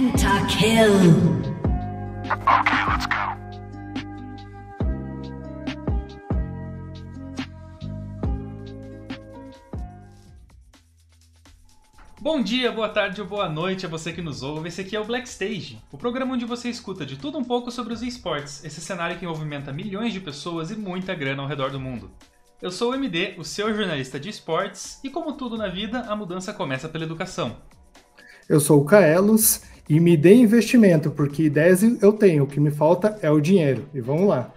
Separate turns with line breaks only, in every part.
Pentakill.
Okay, let's go.
Bom dia, boa tarde ou boa noite a você que nos ouve. Esse aqui é o Black Stage, o programa onde você escuta de tudo um pouco sobre os esportes, esse cenário que movimenta milhões de pessoas e muita grana ao redor do mundo. Eu sou o MD, o seu jornalista de esportes, e como tudo na vida, a mudança começa pela educação.
Eu sou o Kaelos e me dê investimento, porque ideias eu tenho, o que me falta é o dinheiro. E vamos lá.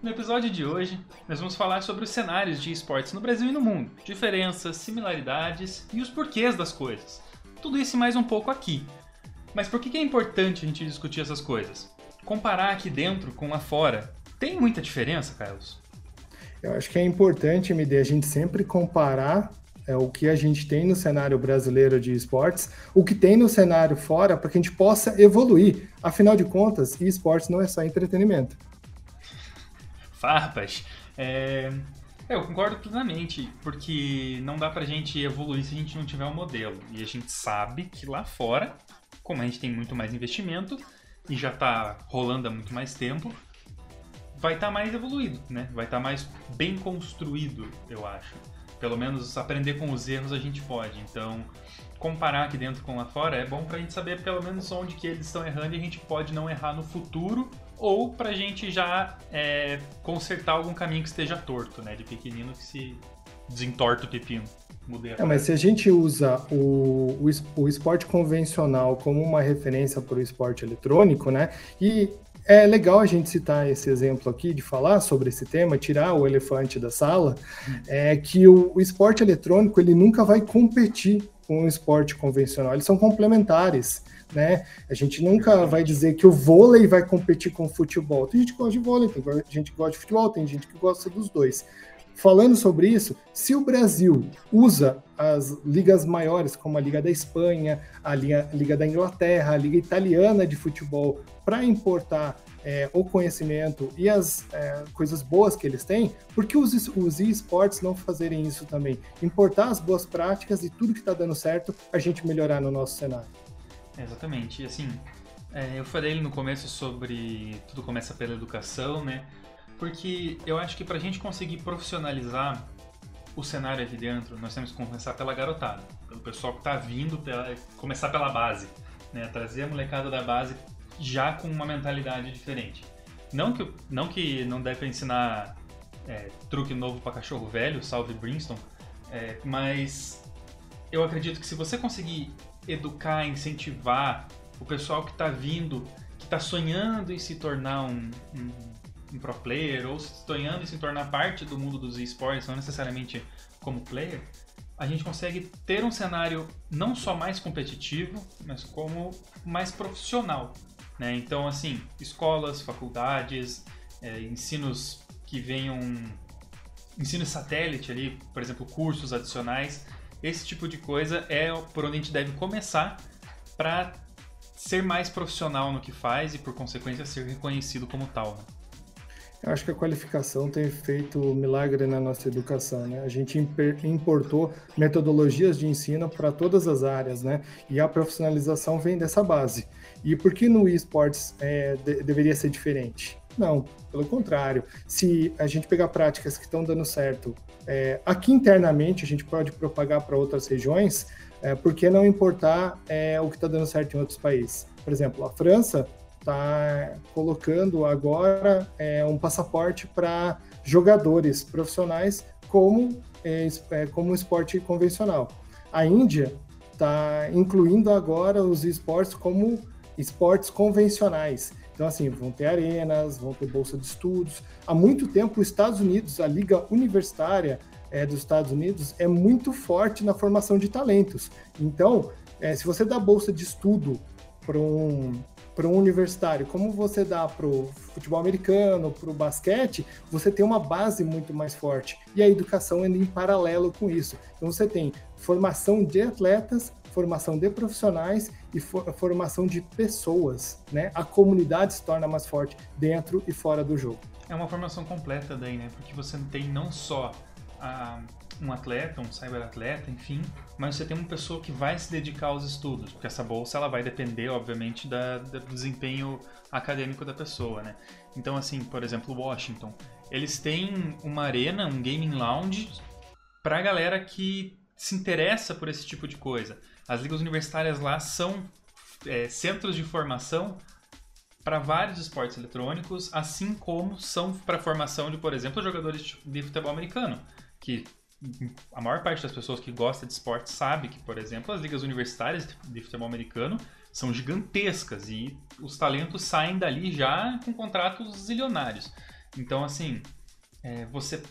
No episódio de hoje, nós vamos falar sobre os cenários de esportes no Brasil e no mundo, diferenças, similaridades e os porquês das coisas. Tudo isso e mais um pouco aqui. Mas por que é importante a gente discutir essas coisas? Comparar aqui dentro com lá fora. Tem muita diferença, Carlos?
Eu acho que é importante, MD, a gente sempre comparar é, o que a gente tem no cenário brasileiro de esportes, o que tem no cenário fora, para que a gente possa evoluir. Afinal de contas, esportes não é só entretenimento
farpas. É... eu concordo plenamente, porque não dá pra gente evoluir se a gente não tiver um modelo. E a gente sabe que lá fora, como a gente tem muito mais investimento e já tá rolando há muito mais tempo, vai estar tá mais evoluído, né? Vai estar tá mais bem construído, eu acho. Pelo menos aprender com os erros a gente pode. Então, comparar aqui dentro com lá fora é bom pra gente saber pelo menos onde que eles estão errando e a gente pode não errar no futuro ou para a gente já é, consertar algum caminho que esteja torto, né? De pequenino que se desentorta o pepino.
É, mas se a gente usa o, o, o esporte convencional como uma referência para o esporte eletrônico, né? E é legal a gente citar esse exemplo aqui, de falar sobre esse tema, tirar o elefante da sala, é que o, o esporte eletrônico ele nunca vai competir com o esporte convencional, eles são complementares né? A gente nunca vai dizer que o vôlei vai competir com o futebol. Tem gente que gosta de vôlei, tem gente que gosta de futebol, tem gente que gosta dos dois. Falando sobre isso, se o Brasil usa as ligas maiores, como a Liga da Espanha, a Liga, Liga da Inglaterra, a Liga Italiana de Futebol, para importar é, o conhecimento e as é, coisas boas que eles têm, por que os, os esportes não fazerem isso também? Importar as boas práticas e tudo que está dando certo, a gente melhorar no nosso cenário.
Exatamente. E assim, é, eu falei no começo sobre tudo começa pela educação, né? Porque eu acho que para a gente conseguir profissionalizar o cenário aqui dentro, nós temos que começar pela garotada, pelo pessoal que está vindo, pela, começar pela base, né? Trazer a molecada da base já com uma mentalidade diferente. Não que não, que não deve ensinar é, truque novo para cachorro velho, salve Brinston, é, mas eu acredito que se você conseguir educar, incentivar o pessoal que está vindo, que está sonhando em se tornar um, um, um, pro player ou sonhando em se tornar parte do mundo dos esportes, não necessariamente como player, a gente consegue ter um cenário não só mais competitivo, mas como mais profissional. Né? Então, assim, escolas, faculdades, é, ensinos que venham. ensino satélite ali, por exemplo, cursos adicionais, esse tipo de coisa é por onde a gente deve começar para ser mais profissional no que faz e, por consequência, ser reconhecido como tal. Né?
Acho que a qualificação tem feito milagre na nossa educação, né? A gente importou metodologias de ensino para todas as áreas, né? E a profissionalização vem dessa base. E por que no esportes é, de, deveria ser diferente? Não, pelo contrário. Se a gente pegar práticas que estão dando certo é, aqui internamente, a gente pode propagar para outras regiões, é, por que não importar é, o que está dando certo em outros países? Por exemplo, a França está colocando agora é, um passaporte para jogadores profissionais como, é, é, como esporte convencional. A Índia está incluindo agora os esportes como esportes convencionais. Então, assim, vão ter arenas, vão ter bolsa de estudos. Há muito tempo, os Estados Unidos, a Liga Universitária é, dos Estados Unidos, é muito forte na formação de talentos. Então, é, se você dá bolsa de estudo para um, para um universitário, como você dá para o futebol americano, para o basquete, você tem uma base muito mais forte. E a educação anda em paralelo com isso. Então, você tem formação de atletas, formação de profissionais e for, formação de pessoas, né? A comunidade se torna mais forte dentro e fora do jogo.
É uma formação completa daí, né? Porque você tem não só a, um atleta, um cyberatleta, enfim, mas você tem uma pessoa que vai se dedicar aos estudos, porque essa bolsa ela vai depender, obviamente, da, do desempenho acadêmico da pessoa, né? Então, assim, por exemplo, Washington, eles têm uma arena, um gaming lounge para a galera que se interessa por esse tipo de coisa. As ligas universitárias lá são é, centros de formação para vários esportes eletrônicos, assim como são para formação de, por exemplo, jogadores de futebol americano, que a maior parte das pessoas que gosta de esporte sabe que, por exemplo, as ligas universitárias de futebol americano são gigantescas e os talentos saem dali já com contratos zilionários. Então, assim, é, você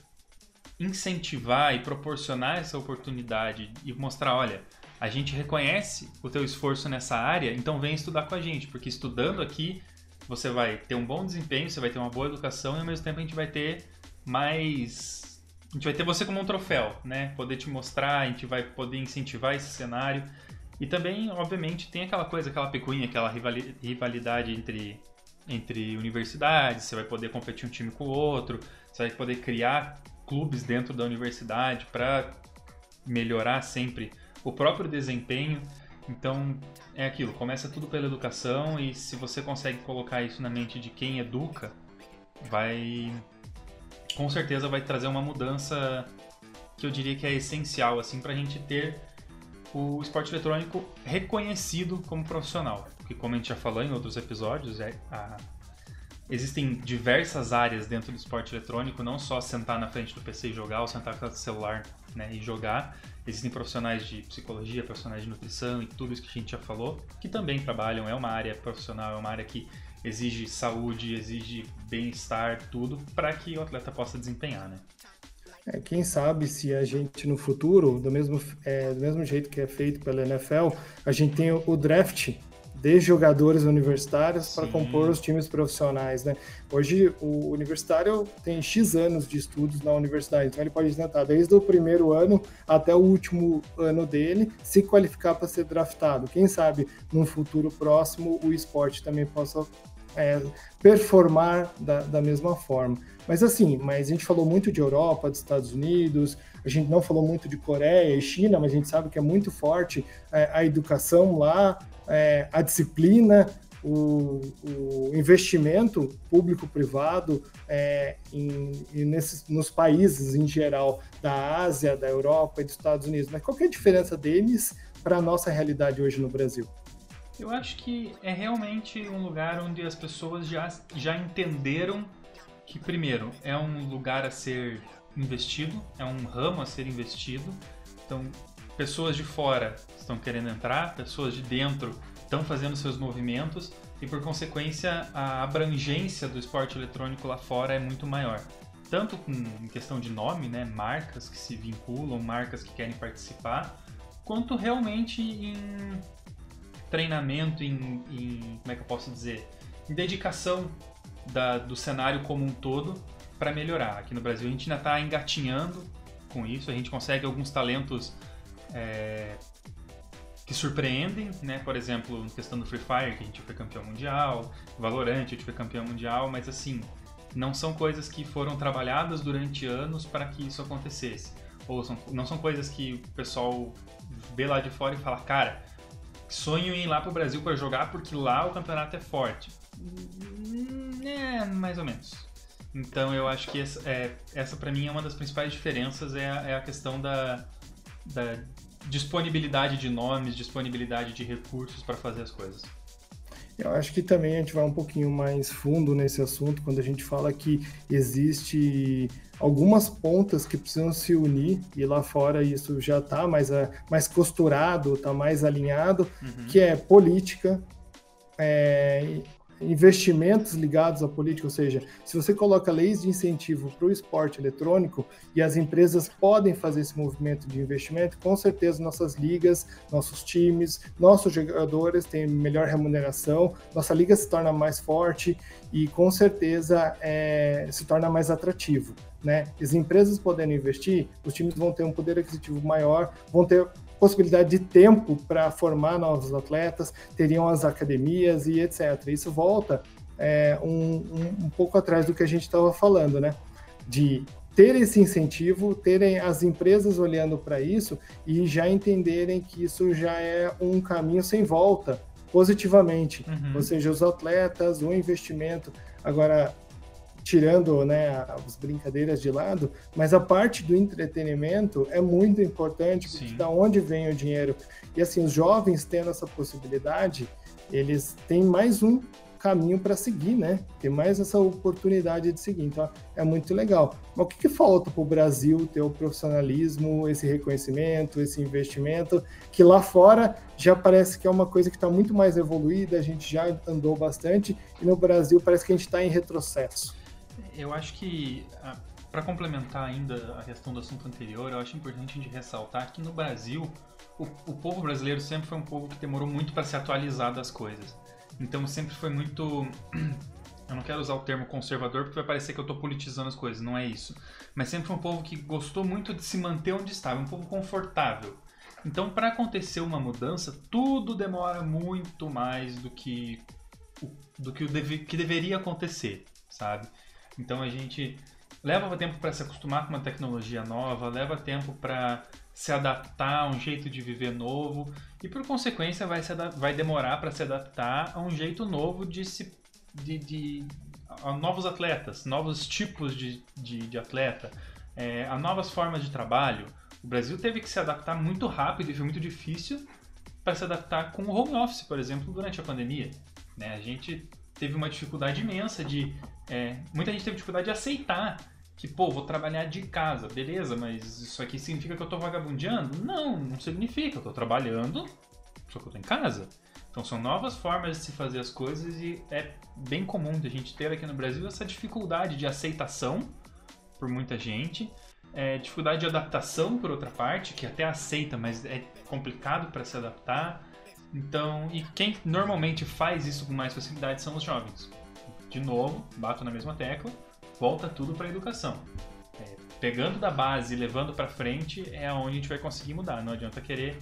incentivar e proporcionar essa oportunidade e mostrar, olha, a gente reconhece o teu esforço nessa área, então vem estudar com a gente, porque estudando aqui você vai ter um bom desempenho, você vai ter uma boa educação e ao mesmo tempo a gente vai ter mais a gente vai ter você como um troféu, né? Poder te mostrar, a gente vai poder incentivar esse cenário. E também, obviamente, tem aquela coisa, aquela picuinha, aquela rivalidade entre, entre universidades, você vai poder competir um time com o outro, você vai poder criar clubes dentro da universidade para melhorar sempre o próprio desempenho. Então, é aquilo, começa tudo pela educação e se você consegue colocar isso na mente de quem educa, vai com certeza vai trazer uma mudança que eu diria que é essencial assim para a gente ter o esporte eletrônico reconhecido como profissional. Porque como a gente já falou em outros episódios, é a... existem diversas áreas dentro do esporte eletrônico, não só sentar na frente do PC e jogar ou sentar com o celular né, e jogar. Existem profissionais de psicologia, profissionais de nutrição e tudo isso que a gente já falou, que também trabalham, é uma área profissional, é uma área que exige saúde, exige bem-estar, tudo para que o atleta possa desempenhar, né?
É, quem sabe se a gente no futuro, do mesmo, é, do mesmo jeito que é feito pela NFL, a gente tem o draft de jogadores universitários para compor os times profissionais, né? Hoje o universitário tem X anos de estudos na universidade, então ele pode tentar desde o primeiro ano até o último ano dele se qualificar para ser draftado. Quem sabe num futuro próximo o esporte também possa é, performar da, da mesma forma. Mas assim, mas a gente falou muito de Europa, dos Estados Unidos, a gente não falou muito de Coreia e China, mas a gente sabe que é muito forte é, a educação lá, é, a disciplina, o, o investimento público-privado é, em, nos países em geral da Ásia, da Europa e dos Estados Unidos. Mas qual é a diferença deles para a nossa realidade hoje no Brasil?
Eu acho que é realmente um lugar onde as pessoas já, já entenderam que, primeiro, é um lugar a ser investido, é um ramo a ser investido. Então, pessoas de fora estão querendo entrar, pessoas de dentro estão fazendo seus movimentos e, por consequência, a abrangência do esporte eletrônico lá fora é muito maior. Tanto com, em questão de nome, né, marcas que se vinculam, marcas que querem participar, quanto realmente em treinamento, em, em como é que eu posso dizer, em dedicação da, do cenário como um todo para melhorar. Aqui no Brasil a gente ainda está engatinhando com isso, a gente consegue alguns talentos é, que surpreendem, né? Por exemplo, questão do Free Fire, que a gente foi campeão mundial, Valorant, a gente foi campeão mundial, mas assim, não são coisas que foram trabalhadas durante anos para que isso acontecesse. Ou são, não são coisas que o pessoal vê lá de fora e fala, cara, sonho em ir lá pro Brasil para jogar porque lá o campeonato é forte. Hum, é, mais ou menos. Então eu acho que essa, é, essa para mim é uma das principais diferenças é a, é a questão da, da disponibilidade de nomes, disponibilidade de recursos para fazer as coisas.
Eu acho que também a gente vai um pouquinho mais fundo nesse assunto quando a gente fala que existe algumas pontas que precisam se unir e lá fora isso já está mais, mais costurado, está mais alinhado, uhum. que é política, é, investimentos ligados à política, ou seja, se você coloca leis de incentivo para o esporte eletrônico e as empresas podem fazer esse movimento de investimento, com certeza nossas ligas, nossos times, nossos jogadores têm melhor remuneração, nossa liga se torna mais forte e com certeza é, se torna mais atrativo. Né? As empresas podendo investir, os times vão ter um poder aquisitivo maior, vão ter possibilidade de tempo para formar novos atletas, teriam as academias e etc. Isso volta é, um, um, um, pouco atrás do que a gente estava falando, né? De ter esse incentivo, terem as empresas olhando para isso e já entenderem que isso já é um caminho sem volta, positivamente. Uhum. Ou seja, os atletas, o investimento. Agora, tirando né, as brincadeiras de lado, mas a parte do entretenimento é muito importante, porque Sim. da onde vem o dinheiro. E assim, os jovens tendo essa possibilidade, eles têm mais um caminho para seguir, né? Tem mais essa oportunidade de seguir. Então, é muito legal. Mas o que, que falta para o Brasil ter o profissionalismo, esse reconhecimento, esse investimento, que lá fora já parece que é uma coisa que está muito mais evoluída, a gente já andou bastante, e no Brasil parece que a gente está em retrocesso.
Eu acho que, para complementar ainda a questão do assunto anterior, eu acho importante a gente ressaltar que no Brasil, o, o povo brasileiro sempre foi um povo que demorou muito para se atualizar das coisas. Então sempre foi muito. Eu não quero usar o termo conservador porque vai parecer que eu estou politizando as coisas, não é isso. Mas sempre foi um povo que gostou muito de se manter onde estava, um povo confortável. Então, para acontecer uma mudança, tudo demora muito mais do que do que, o deve, que deveria acontecer, sabe? Então a gente leva tempo para se acostumar com uma tecnologia nova, leva tempo para se adaptar a um jeito de viver novo e por consequência vai, se vai demorar para se adaptar a um jeito novo de se de, de a novos atletas, novos tipos de, de, de atleta, é, a novas formas de trabalho. O Brasil teve que se adaptar muito rápido e foi muito difícil para se adaptar com o home office, por exemplo, durante a pandemia. Né? A gente teve uma dificuldade imensa de. É, muita gente teve dificuldade de aceitar que, pô, vou trabalhar de casa, beleza, mas isso aqui significa que eu tô vagabundeando? Não, não significa, eu tô trabalhando, só que eu tô em casa. Então são novas formas de se fazer as coisas e é bem comum a gente ter aqui no Brasil essa dificuldade de aceitação por muita gente, é, dificuldade de adaptação por outra parte, que até aceita, mas é complicado para se adaptar. Então, e quem normalmente faz isso com mais facilidade são os jovens. De novo, bato na mesma tecla, volta tudo para a educação. É, pegando da base e levando para frente é onde a gente vai conseguir mudar. Não adianta querer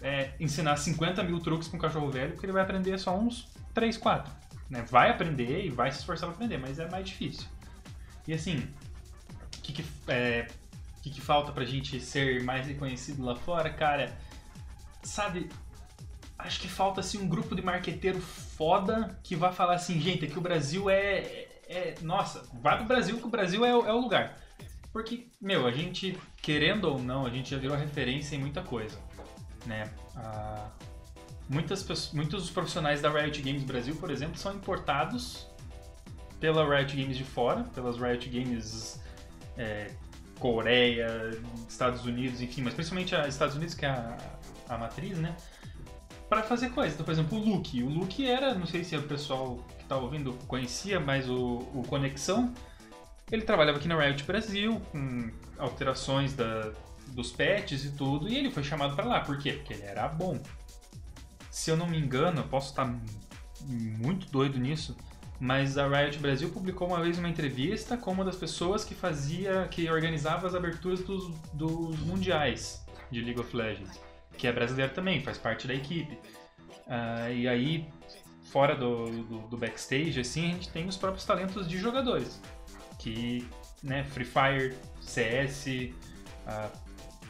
é, ensinar 50 mil truques para um cachorro velho, porque ele vai aprender só uns 3, 4. Né? Vai aprender e vai se esforçar para aprender, mas é mais difícil. E assim, o que, que, é, que, que falta para a gente ser mais reconhecido lá fora? Cara, sabe, acho que falta assim um grupo de marqueteiro foda que vai falar assim, gente, aqui o Brasil é, é nossa, vai pro Brasil que o Brasil é, é o lugar. Porque, meu, a gente, querendo ou não, a gente já virou referência em muita coisa, né? Ah, muitas pessoas, muitos dos profissionais da Riot Games Brasil, por exemplo, são importados pela Riot Games de fora, pelas Riot Games é, Coreia, Estados Unidos, enfim, mas principalmente a Estados Unidos, que é a, a matriz, né? Para fazer coisas. Então, por exemplo, o Luke. O Luke era, não sei se o pessoal que tá ouvindo conhecia, mas o, o Conexão, ele trabalhava aqui na Riot Brasil, com alterações da, dos patches e tudo, e ele foi chamado para lá. Por quê? Porque ele era bom. Se eu não me engano, eu posso estar muito doido nisso, mas a Riot Brasil publicou uma vez uma entrevista com uma das pessoas que fazia, que organizava as aberturas dos, dos mundiais de League of Legends que é brasileiro também, faz parte da equipe. Uh, e aí, fora do, do, do, backstage, assim, a gente tem os próprios talentos de jogadores. Que, né, Free Fire, CS, uh, ah,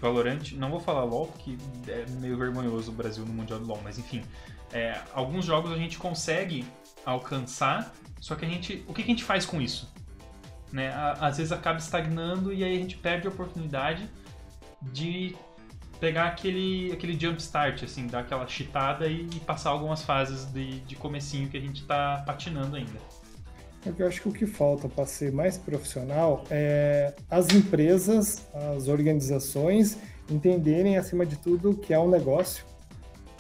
Valorant, não vou falar LoL, porque é meio vergonhoso o Brasil no Mundial do LoL, mas enfim. É, alguns jogos a gente consegue alcançar, só que a gente. O que a gente faz com isso? Né? Às vezes acaba estagnando e aí a gente perde a oportunidade de pegar aquele, aquele jump start, assim, dar aquela chitada e, e passar algumas fases de, de comecinho que a gente está patinando ainda.
É eu acho que o que falta para ser mais profissional é as empresas, as organizações entenderem, acima de tudo, que é um negócio.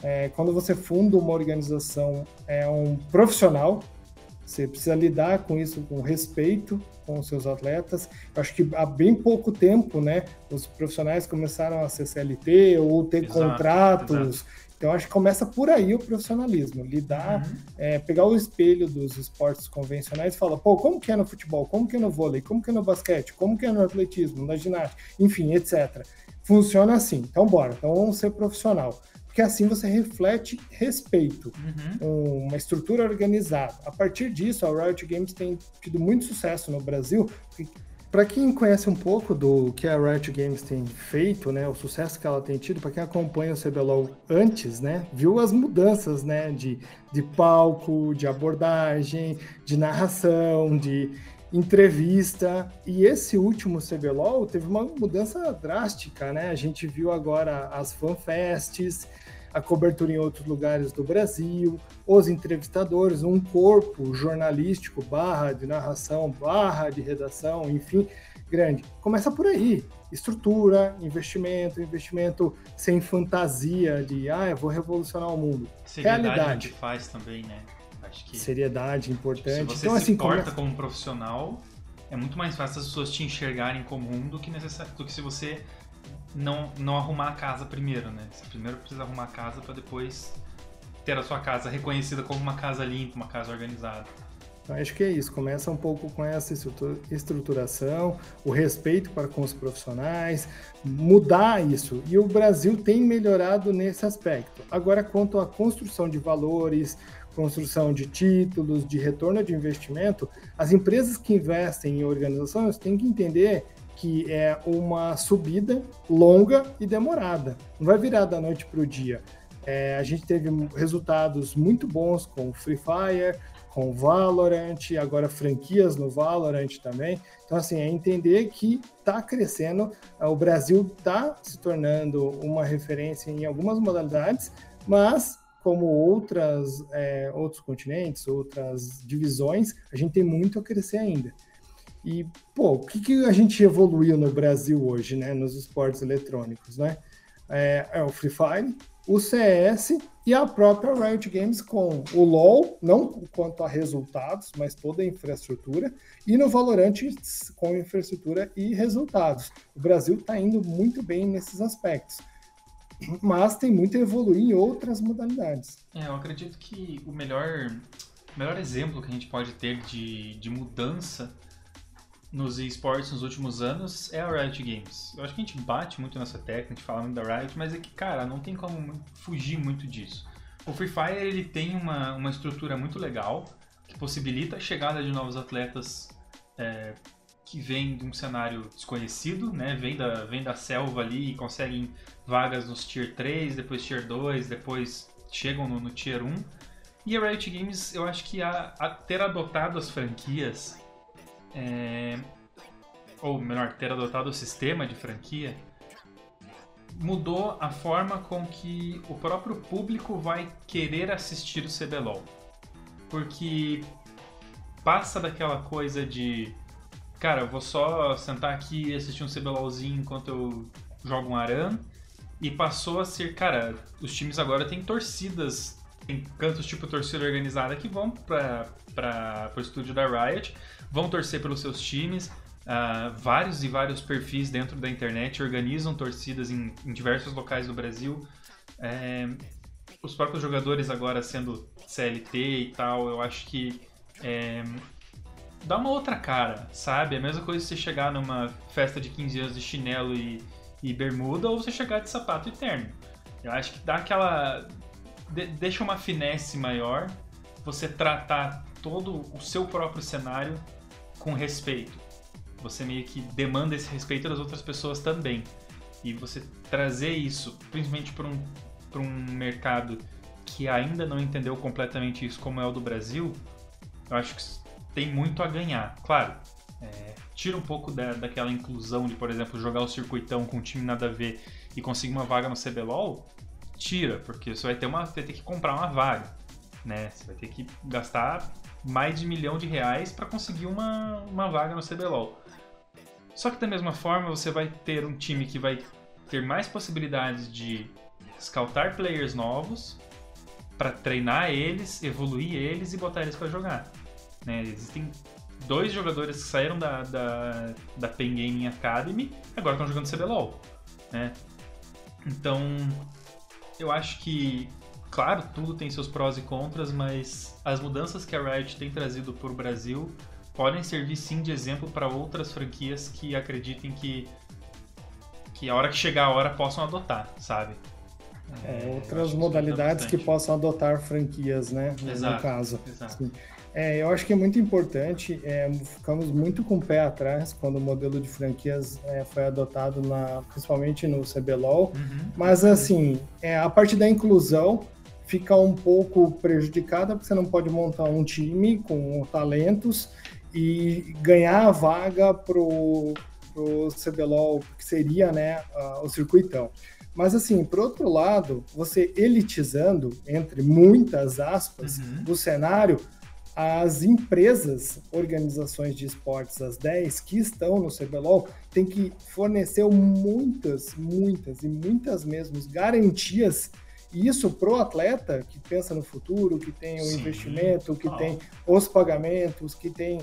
É, quando você funda uma organização, é um profissional, você precisa lidar com isso com respeito com os seus atletas. Eu acho que há bem pouco tempo, né, os profissionais começaram a ser CLT ou ter exato, contratos. Exato. Então acho que começa por aí o profissionalismo, lidar, uhum. é, pegar o espelho dos esportes convencionais e falar, pô, como que é no futebol, como que é no vôlei, como que é no basquete, como que é no atletismo, na ginástica, enfim, etc. Funciona assim. Então bora, então vamos ser profissional porque assim você reflete respeito, uhum. uma estrutura organizada. A partir disso, a Riot Games tem tido muito sucesso no Brasil, para quem conhece um pouco do que a Riot Games tem feito, né, o sucesso que ela tem tido, para quem acompanha o CBLOL antes, né, viu as mudanças, né, de, de palco, de abordagem, de narração, de entrevista. E esse último CBLOL teve uma mudança drástica, né? A gente viu agora as fanfests, a cobertura em outros lugares do Brasil, os entrevistadores, um corpo jornalístico, barra de narração, barra de redação, enfim, grande. Começa por aí. Estrutura, investimento, investimento sem fantasia de, ah, eu vou revolucionar o mundo.
Seriedade Realidade. que faz também, né?
Acho que... Seriedade importante.
Tipo, se você
então,
se
assim,
importa começa... como profissional, é muito mais fácil as pessoas te enxergarem como um do que, necessário, do que se você não, não arrumar a casa primeiro, né? Você primeiro precisa arrumar a casa para depois ter a sua casa reconhecida como uma casa limpa, uma casa organizada.
Acho que é isso. Começa um pouco com essa estruturação, o respeito para com os profissionais, mudar isso. E o Brasil tem melhorado nesse aspecto. Agora, quanto à construção de valores, construção de títulos, de retorno de investimento, as empresas que investem em organizações têm que entender que é uma subida longa e demorada. Não vai virar da noite para o dia. É, a gente teve resultados muito bons com Free Fire, com Valorant, agora franquias no Valorant também. Então, assim, é entender que está crescendo, o Brasil está se tornando uma referência em algumas modalidades, mas como outras, é, outros continentes, outras divisões, a gente tem muito a crescer ainda. E, pô, o que, que a gente evoluiu no Brasil hoje, né, nos esportes eletrônicos, né? É, é, o Free Fire, o CS e a própria Riot Games com o LoL, não quanto a resultados, mas toda a infraestrutura, e no Valorant com infraestrutura e resultados. O Brasil está indo muito bem nesses aspectos, mas tem muito a evoluir em outras modalidades.
É, eu acredito que o melhor, melhor exemplo que a gente pode ter de, de mudança nos esportes nos últimos anos é a Riot Games. Eu acho que a gente bate muito nessa técnica, a gente fala muito da Riot, mas é que, cara, não tem como fugir muito disso. O Free Fire ele tem uma, uma estrutura muito legal que possibilita a chegada de novos atletas é, que vêm de um cenário desconhecido, né? Vem da, vem da selva ali e conseguem vagas nos Tier 3, depois Tier 2, depois chegam no, no Tier 1. E a Riot Games, eu acho que a, a ter adotado as franquias é, ou melhor, ter adotado o sistema de franquia, mudou a forma com que o próprio público vai querer assistir o CBLOL. Porque passa daquela coisa de, cara, eu vou só sentar aqui e assistir um CBLOLzinho enquanto eu jogo um Aran, e passou a ser, cara, os times agora têm torcidas, tem cantos tipo torcida organizada que vão para o estúdio da Riot vão torcer pelos seus times. Uh, vários e vários perfis dentro da internet organizam torcidas em, em diversos locais do Brasil. É, os próprios jogadores agora sendo CLT e tal, eu acho que é, dá uma outra cara, sabe? É a mesma coisa você chegar numa festa de 15 anos de chinelo e, e bermuda ou você chegar de sapato e terno. Eu acho que dá aquela. De, deixa uma finesse maior você tratar todo o seu próprio cenário com respeito. Você meio que demanda esse respeito das outras pessoas também. E você trazer isso, principalmente para um, um mercado que ainda não entendeu completamente isso, como é o do Brasil, eu acho que tem muito a ganhar. Claro, é, tira um pouco da, daquela inclusão de, por exemplo, jogar o circuitão com um time nada a ver e conseguir uma vaga no CBLOL, tira, porque você vai ter, uma, vai ter que comprar uma vaga. Né? Você vai ter que gastar mais de milhão de reais para conseguir uma, uma vaga no CBLOL. Só que da mesma forma você vai ter um time que vai ter mais possibilidades de scoutar players novos para treinar eles, evoluir eles e botar eles para jogar. Né? Existem dois jogadores que saíram da, da, da Pen Gaming Academy agora estão jogando CBLOL. Né? Então, eu acho que claro, tudo tem seus prós e contras, mas as mudanças que a Riot tem trazido para o Brasil podem servir sim de exemplo para outras franquias que acreditem que que a hora que chegar a hora possam adotar, sabe?
É, outras modalidades que possam adotar franquias, né?
Exato,
no caso.
Exato.
É, eu acho que é muito importante, é, ficamos muito com o pé atrás quando o modelo de franquias é, foi adotado, na, principalmente no CBLOL, uhum. mas assim, é, a parte da inclusão fica um pouco prejudicada, porque você não pode montar um time com talentos e ganhar a vaga pro, pro CBLOL, que seria né, o circuitão. Mas assim, por outro lado, você elitizando, entre muitas aspas, uhum. o cenário, as empresas, organizações de esportes, as 10 que estão no CBLOL, têm que fornecer muitas, muitas e muitas mesmo garantias e isso pro atleta que pensa no futuro, que tem o Sim. investimento, que oh. tem os pagamentos, que tem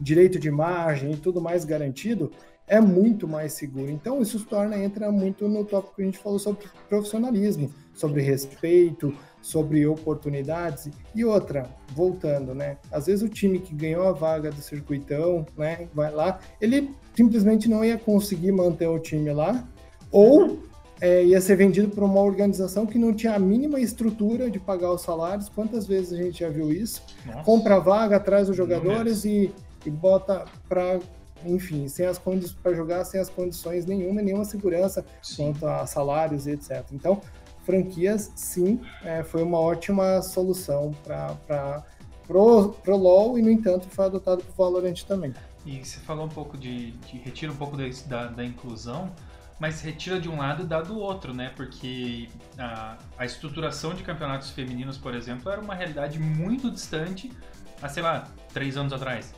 direito de margem e tudo mais garantido, é muito mais seguro. Então, isso se torna, entra muito no tópico que a gente falou sobre profissionalismo, sobre respeito, sobre oportunidades. E outra, voltando, né? Às vezes o time que ganhou a vaga do circuitão, né, vai lá, ele simplesmente não ia conseguir manter o time lá, ou é, ia ser vendido para uma organização que não tinha a mínima estrutura de pagar os salários. Quantas vezes a gente já viu isso? Nossa. Compra a vaga, traz os jogadores e, e bota para enfim, sem as condições para jogar, sem as condições nenhuma, nenhuma segurança sim. quanto a salários e etc. Então, franquias, sim, é, foi uma ótima solução para pro, pro LoL e, no entanto, foi adotado para o Valorant também.
E você falou um pouco de, de retira um pouco da, da inclusão, mas retira de um lado e dá do outro, né? Porque a, a estruturação de campeonatos femininos, por exemplo, era uma realidade muito distante há, sei lá, três anos atrás.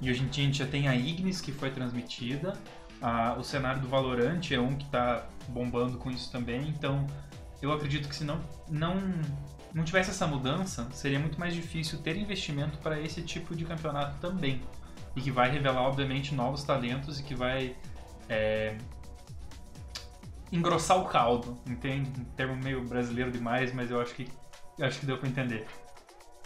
E hoje em dia a gente já tem a Ignis que foi transmitida, a, o cenário do Valorant é um que está bombando com isso também, então eu acredito que se não, não, não tivesse essa mudança, seria muito mais difícil ter investimento para esse tipo de campeonato também. E que vai revelar, obviamente, novos talentos e que vai é, engrossar o caldo, entende? Um termo meio brasileiro demais, mas eu acho que, acho que deu para entender.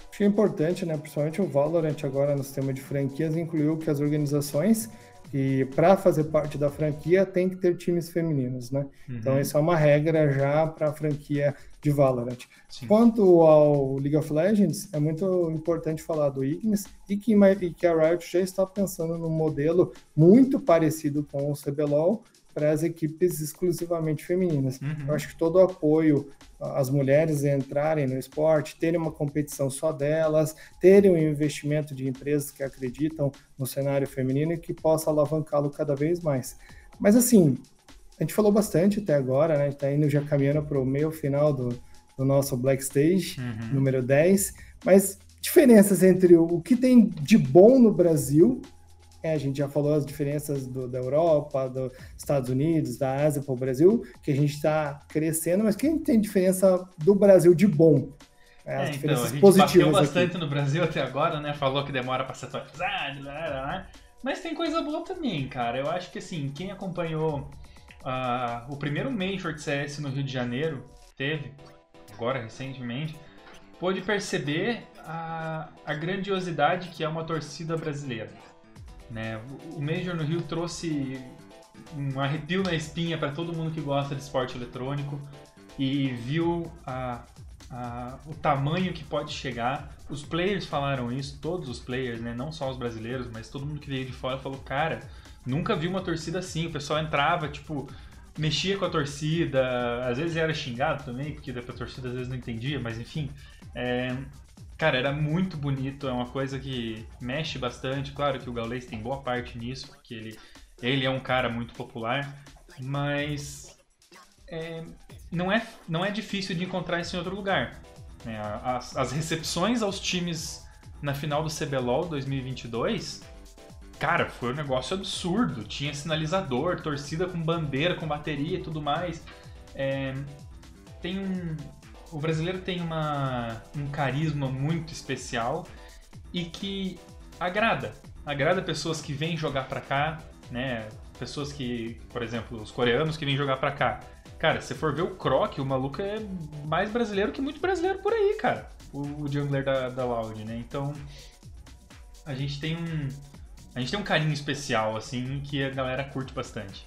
Acho que é importante, né? Principalmente o Valorant agora no sistema de franquias incluiu que as organizações que para fazer parte da franquia tem que ter times femininos, né? Uhum. Então isso é uma regra já para a franquia de Valorant. Sim. Quanto ao League of Legends, é muito importante falar do Ignis e que, e que a Riot já está pensando num modelo muito parecido com o CBLOL, para as equipes exclusivamente femininas. Uhum. Eu acho que todo o apoio às mulheres entrarem no esporte, terem uma competição só delas, terem um investimento de empresas que acreditam no cenário feminino e que possa alavancá-lo cada vez mais. Mas assim, a gente falou bastante até agora, né? Está indo já caminhando para o meio final do, do nosso Black Stage, uhum. número 10, mas diferenças entre o que tem de bom no Brasil é, a gente já falou as diferenças do, da Europa, dos Estados Unidos, da Ásia para o Brasil, que a gente está crescendo, mas quem tem diferença do Brasil de bom?
É, as é, diferenças então, a gente positivas bateu bastante aqui. no Brasil até agora, né? Falou que demora para se atualizar, mas tem coisa boa também, cara. Eu acho que assim, quem acompanhou uh, o primeiro Major de CS no Rio de Janeiro, teve, agora recentemente, pôde perceber a, a grandiosidade que é uma torcida brasileira. Né? O Major no Rio trouxe um arrepio na espinha para todo mundo que gosta de esporte eletrônico e viu a, a, o tamanho que pode chegar. Os players falaram isso, todos os players, né? não só os brasileiros, mas todo mundo que veio de fora falou: cara, nunca vi uma torcida assim. O pessoal entrava, tipo, mexia com a torcida, às vezes era xingado também, porque a torcida às vezes não entendia, mas enfim. É, Cara, era muito bonito, é uma coisa que mexe bastante. Claro que o Gaules tem boa parte nisso, porque ele, ele é um cara muito popular, mas é, não, é, não é difícil de encontrar isso em outro lugar. É, as, as recepções aos times na final do CBLOL 2022, cara, foi um negócio absurdo. Tinha sinalizador, torcida com bandeira, com bateria e tudo mais. É, tem um, o brasileiro tem uma, um carisma muito especial e que agrada. Agrada pessoas que vêm jogar pra cá, né? Pessoas que, por exemplo, os coreanos que vêm jogar pra cá. Cara, se for ver o Croc, o maluco é mais brasileiro que muito brasileiro por aí, cara. O, o jungler da, da Loud, né? Então, a gente tem um. A gente tem um carinho especial, assim, que a galera curte bastante.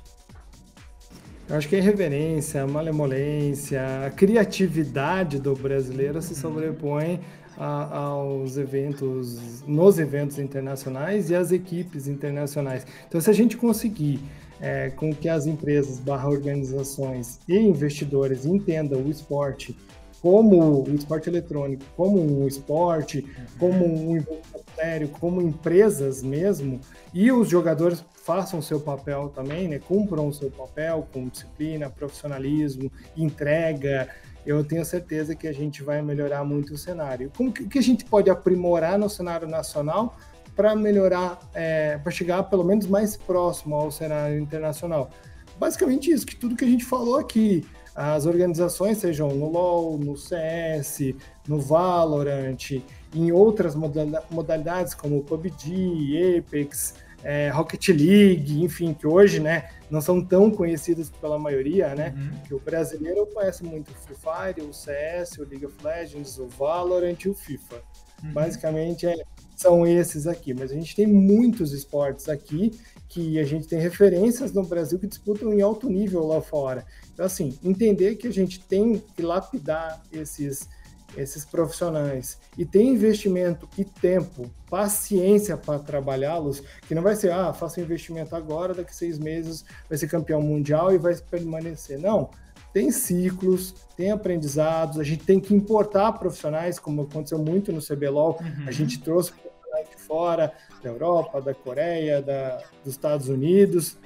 Eu acho que a irreverência, a malemolência, a criatividade do brasileiro se sobrepõe a, aos eventos, nos eventos internacionais e às equipes internacionais. Então, se a gente conseguir é, com que as empresas, barra organizações e investidores entendam o esporte como o esporte eletrônico, como um esporte, como um investimento sério, como empresas mesmo, e os jogadores façam o seu papel também, né, cumpram o seu papel com disciplina, profissionalismo, entrega, eu tenho certeza que a gente vai melhorar muito o cenário. Como que, que a gente pode aprimorar no cenário nacional para melhorar, é, para chegar pelo menos mais próximo ao cenário internacional? Basicamente isso, que tudo que a gente falou aqui, as organizações, sejam no LoL, no CS, no Valorant, em outras modalidades como PUBG, Apex, é, Rocket League, enfim, que hoje, né, não são tão conhecidas pela maioria, né? Uhum. Que o brasileiro conhece muito o Free Fire, o CS, o League of Legends, o Valorant e o FIFA. Uhum. Basicamente é, são esses aqui, mas a gente tem muitos esportes aqui que a gente tem referências no Brasil que disputam em alto nível lá fora. Então, assim, entender que a gente tem que lapidar esses esses profissionais e ter investimento e tempo, paciência para trabalhá-los, que não vai ser, ah, faça um investimento agora, daqui seis meses vai ser campeão mundial e vai permanecer. Não, tem ciclos, tem aprendizados, a gente tem que importar profissionais, como aconteceu muito no CBLOL, uhum. a gente trouxe profissionais de fora, da Europa, da Coreia, da, dos Estados Unidos,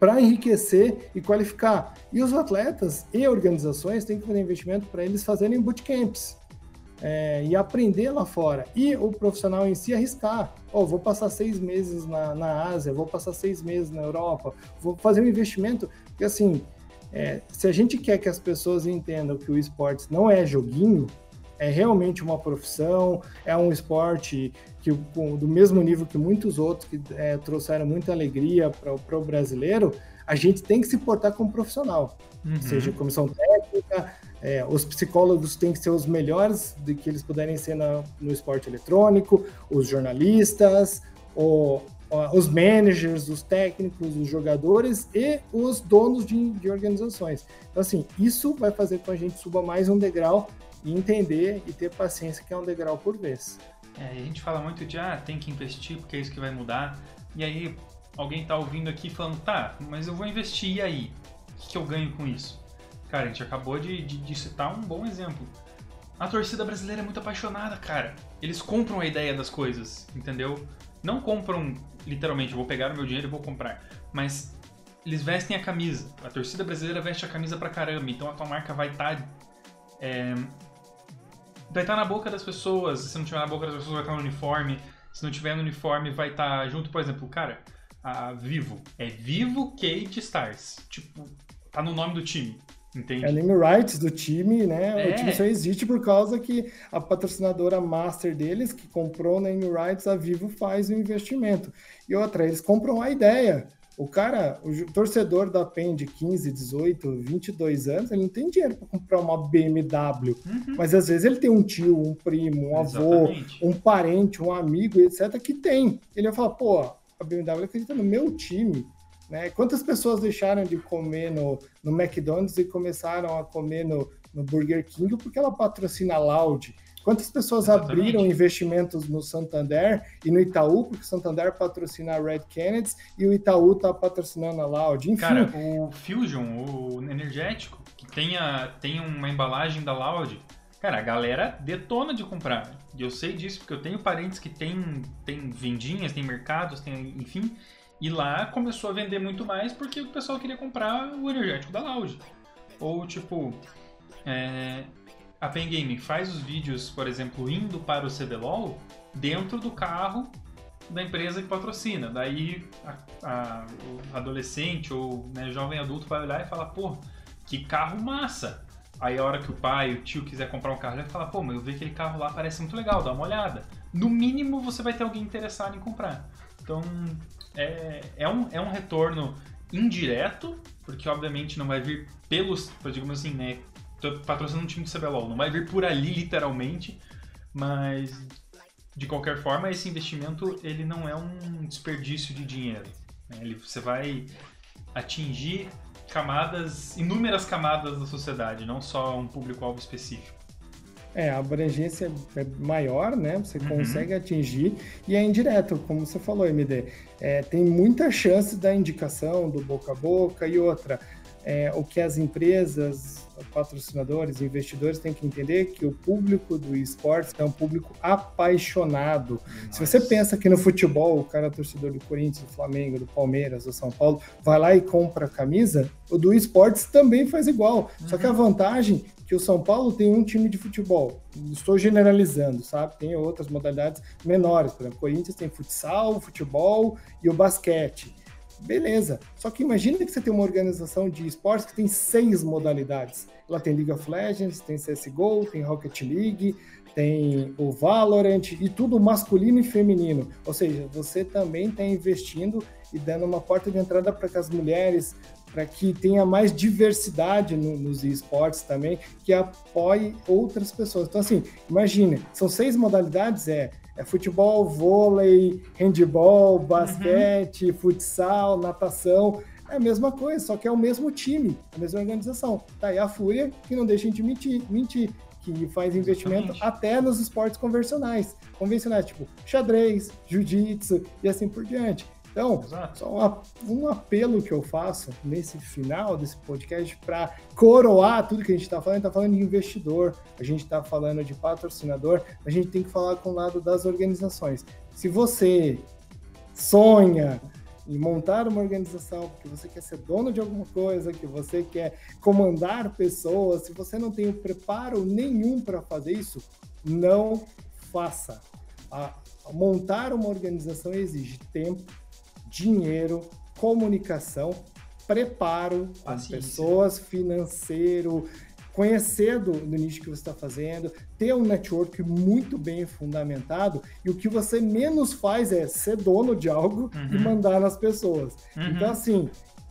para enriquecer e qualificar. E os atletas e organizações têm que fazer investimento para eles fazerem bootcamps é, e aprender lá fora. E o profissional em si arriscar. Oh, vou passar seis meses na, na Ásia, vou passar seis meses na Europa, vou fazer um investimento. Porque assim, é, se a gente quer que as pessoas entendam que o esporte não é joguinho, é realmente uma profissão, é um esporte que do mesmo nível que muitos outros que é, trouxeram muita alegria para o brasileiro, a gente tem que se portar como profissional, uhum. seja comissão técnica, é, os psicólogos têm que ser os melhores de que eles puderem ser na, no esporte eletrônico, os jornalistas, o, os managers, os técnicos, os jogadores e os donos de, de organizações. Então, assim, isso vai fazer com que a gente suba mais um degrau e entender e ter paciência que é um degrau por vez.
É, a gente fala muito de, ah, tem que investir porque é isso que vai mudar. E aí alguém tá ouvindo aqui falando, tá, mas eu vou investir e aí? O que, eu ganho com isso? Cara, a gente acabou de, de, de citar um bom exemplo. A torcida brasileira é muito apaixonada, cara. Eles compram a ideia das coisas, entendeu? Não compram literalmente, vou pegar o meu dinheiro e vou comprar. Mas eles vestem a camisa. A torcida brasileira veste a camisa pra caramba. Então a tua marca vai estar tá, é, vai estar na boca das pessoas. Se não tiver na boca das pessoas, vai estar no uniforme. Se não tiver no uniforme, vai estar junto, por exemplo, cara, a Vivo. É Vivo Cage Stars. Tipo, tá no nome do time. Entende?
É name rights do time, né? É. O time só existe por causa que a patrocinadora master deles, que comprou name rights, a Vivo faz o investimento. E outra, eles compram a ideia. O cara, o torcedor da PEN de 15, 18, 22 anos, ele não tem dinheiro para comprar uma BMW, uhum. mas às vezes ele tem um tio, um primo, um avô, um parente, um amigo, etc, que tem. Ele vai falar, pô, a BMW acredita no meu time, né? Quantas pessoas deixaram de comer no, no McDonald's e começaram a comer no, no Burger King porque ela patrocina a Loud? Quantas pessoas Exatamente. abriram investimentos no Santander e no Itaú, porque o Santander patrocina a Red Kennedy e o Itaú está patrocinando a Loud? Enfim.
Cara, o Fusion, o energético, que tem, a, tem uma embalagem da Loud, cara, a galera detona de comprar. E eu sei disso, porque eu tenho parentes que têm tem vendinhas, tem mercados, tem, enfim. E lá começou a vender muito mais porque o pessoal queria comprar o energético da Loud. Ou tipo, é, a Pen Game faz os vídeos, por exemplo, indo para o CBLOL dentro do carro da empresa que patrocina. Daí a, a, o adolescente ou né, jovem adulto vai olhar e falar, pô, que carro massa! Aí a hora que o pai, o tio quiser comprar um carro, ele vai falar, pô, mas eu vi aquele carro lá, parece muito legal, dá uma olhada. No mínimo você vai ter alguém interessado em comprar. Então é, é, um, é um retorno indireto, porque obviamente não vai vir pelos, digamos assim, né, tô patrocinando um time do CBLOL, não vai vir por ali literalmente, mas de qualquer forma esse investimento ele não é um desperdício de dinheiro. Né? Ele, você vai atingir camadas, inúmeras camadas da sociedade, não só um público-alvo específico.
É, a abrangência é maior, né? Você
Uhum.
consegue atingir e é indireto, como você falou, MD. É, tem muita chance da indicação, do boca a boca e outra. É, o que as empresas, patrocinadores, investidores têm que entender que o público do esportes é um público apaixonado. Se você pensa que no futebol, o cara torcedor do Corinthians, do Flamengo, do Palmeiras, do São Paulo, vai lá e compra a camisa, o do esportes também faz igual. Só que a vantagem é que o São Paulo tem um time de futebol. Estou generalizando, sabe? Tem outras modalidades menores. Por exemplo, o Corinthians tem futsal, o futebol e o basquete. Beleza. Só que imagina que você tem uma organização de esportes que tem seis modalidades. Ela tem League of Legends, tem CSGO, tem Rocket League, tem o Valorant e tudo masculino e feminino. Ou seja, você também está investindo e dando uma porta de entrada para que as mulheres, para que tenha mais diversidade no, nos esportes também, que apoie outras pessoas. Então, assim, imagine, são seis modalidades, é, é futebol, vôlei, handball, basquete, futsal, natação. É a mesma coisa, só que é o mesmo time, a mesma organização. Tá aí a Fúria, que não deixa de mentir, mentir que faz investimento
Exatamente.
até nos esportes convencionais, convencionais, tipo xadrez, jiu-jitsu e assim por diante. Então, só um apelo que eu faço nesse final desse podcast para coroar tudo que a gente está falando, está falando de investidor, a gente está falando de patrocinador, a gente tem que falar com o lado das organizações. Se você sonha em montar uma organização, porque você quer ser dono de alguma coisa, que você quer comandar pessoas, se você não tem o preparo nenhum para fazer isso, não faça. A montar uma organização exige tempo, dinheiro, comunicação, preparo com
Paciência.
pessoas, financeiro, conhecer do, do nicho que você está fazendo, ter um network muito bem fundamentado e o que você menos faz é ser dono de algo e
Uhum.
mandar nas pessoas.
Uhum.
Então, assim,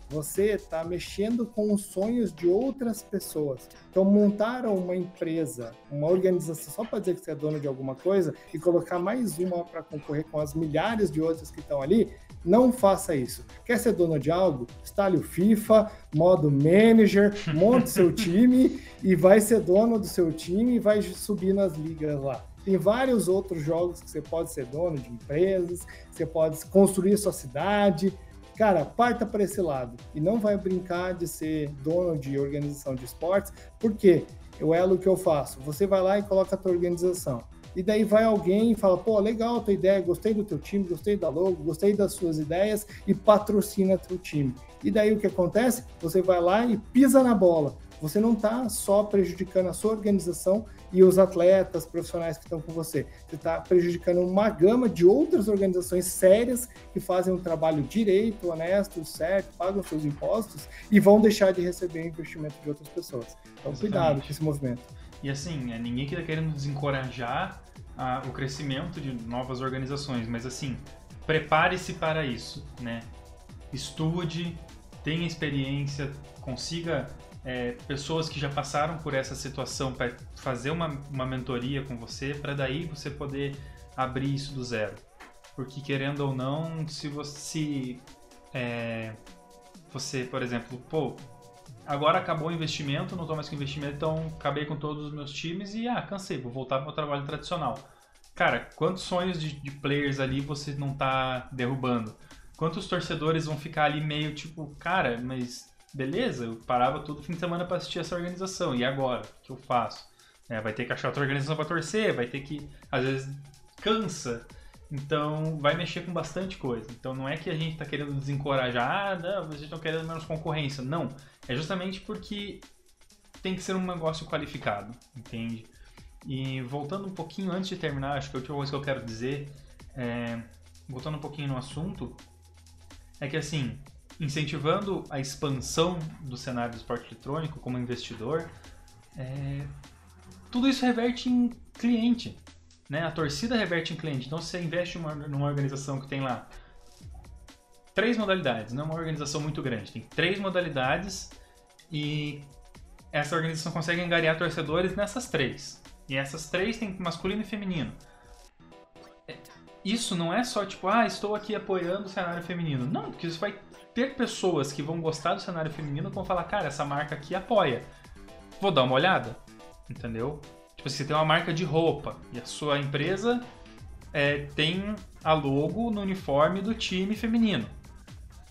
você está mexendo com os sonhos de outras pessoas. Então, montar uma empresa, uma organização só para dizer que você é dono de alguma coisa e colocar mais uma para concorrer com as milhares de outras que estão ali, não faça isso. Quer ser dono de algo? Instale o FIFA, modo manager, monte seu time e vai ser dono do seu time e vai subir nas ligas lá. Tem vários outros jogos que você pode ser dono de empresas, você pode construir sua cidade. Cara, parta para esse lado e não vai brincar de ser dono de organização de esportes, porque eu elo que eu faço. Você vai lá e coloca a tua organização. E daí vai alguém e fala, pô, legal a tua ideia, gostei do teu time, gostei da logo, gostei das suas ideias e patrocina teu time. E daí o que acontece? Você vai lá e pisa na bola. Você não está só prejudicando a sua organização e os atletas profissionais que estão com você. Você está prejudicando uma gama de outras organizações sérias que fazem um trabalho direito, honesto, certo, pagam seus impostos e vão deixar de receber investimento de outras pessoas. Então,
Exatamente.
cuidado com esse movimento.
E assim, é, ninguém que tá querendo desencorajar ah, o crescimento de novas organizações, mas assim, prepare-se para isso, né? Estude, tenha experiência, consiga é, pessoas que já passaram por essa situação para fazer uma, uma mentoria com você, para daí você poder abrir isso do zero. Porque querendo ou não, se você, é, você, por exemplo, pô, agora acabou o investimento, não tô mais com investimento, então acabei com todos os meus times e ah, cansei, vou voltar pro meu trabalho tradicional. Cara, quantos sonhos de, de players ali você não tá derrubando? Quantos torcedores vão ficar ali meio tipo, cara, mas beleza, eu parava todo fim de semana pra assistir essa organização, e agora? O que eu faço? É, vai ter que achar outra organização pra torcer, vai ter que, às vezes, cansa. Então, vai mexer com bastante coisa. Então, não é que a gente tá querendo desencorajar, ah, não, vocês estão querendo menos concorrência. Não. É justamente porque tem que ser um negócio qualificado, entende? E voltando um pouquinho antes de terminar, acho que a última coisa que eu quero dizer, é, voltando um pouquinho no assunto, é que assim, incentivando a expansão do cenário do esporte eletrônico como investidor, é, tudo isso reverte em cliente. Né? A torcida reverte em cliente. Então, se você investe numa, numa organização que tem lá três modalidades, não é uma organização muito grande, tem três modalidades e essa organização consegue angariar torcedores nessas três. E essas três tem masculino e feminino. É, Isso não é só tipo, ah, estou aqui apoiando o cenário feminino. Não, porque isso vai ter pessoas que vão gostar do cenário feminino vão falar, cara, essa marca aqui apoia. Vou dar uma olhada. Entendeu? Tipo, você tem uma marca de roupa e a sua empresa é, tem a logo no uniforme do time feminino.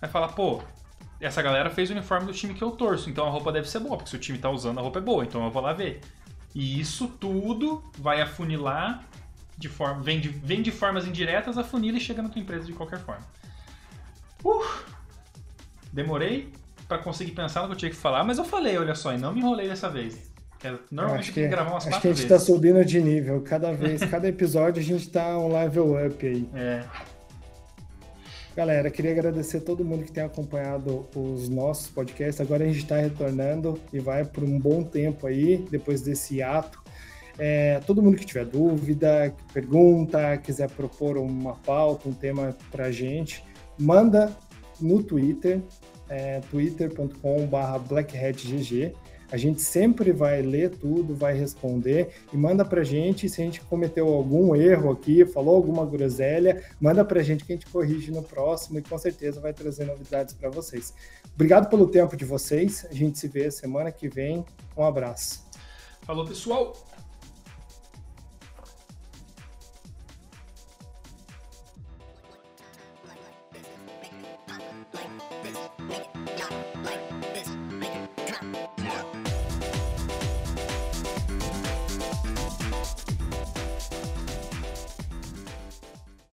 Vai falar, pô, essa galera fez o uniforme do time que eu torço, então a roupa deve ser boa, porque se o time tá usando, a roupa é boa, então eu vou lá ver. E isso tudo vai afunilar de forma. Vem de, vem de formas indiretas, afunila e chega na tua empresa de qualquer forma. Uh, demorei para conseguir pensar no que eu tinha que falar, mas eu falei, olha só, e não me enrolei dessa vez.
Normalmente acho que, que gravar umas acho que a gente está subindo de nível. Cada vez, cada episódio a gente está um level up aí.
É.
Galera, queria agradecer a todo mundo que tem acompanhado os nossos podcasts. Agora a gente está retornando e vai por um bom tempo aí, depois desse ato. É, todo mundo que tiver dúvida, pergunta, quiser propor uma pauta, um tema para gente, manda no Twitter, é, twitter.com.br blackhatgg. A gente sempre vai ler tudo, vai responder e manda pra gente se a gente cometeu algum erro aqui, falou alguma groselha, manda pra gente que a gente corrige no próximo e com certeza vai trazer novidades para vocês. Obrigado pelo tempo de vocês. A gente se vê semana que vem. Um abraço.
Falou, pessoal.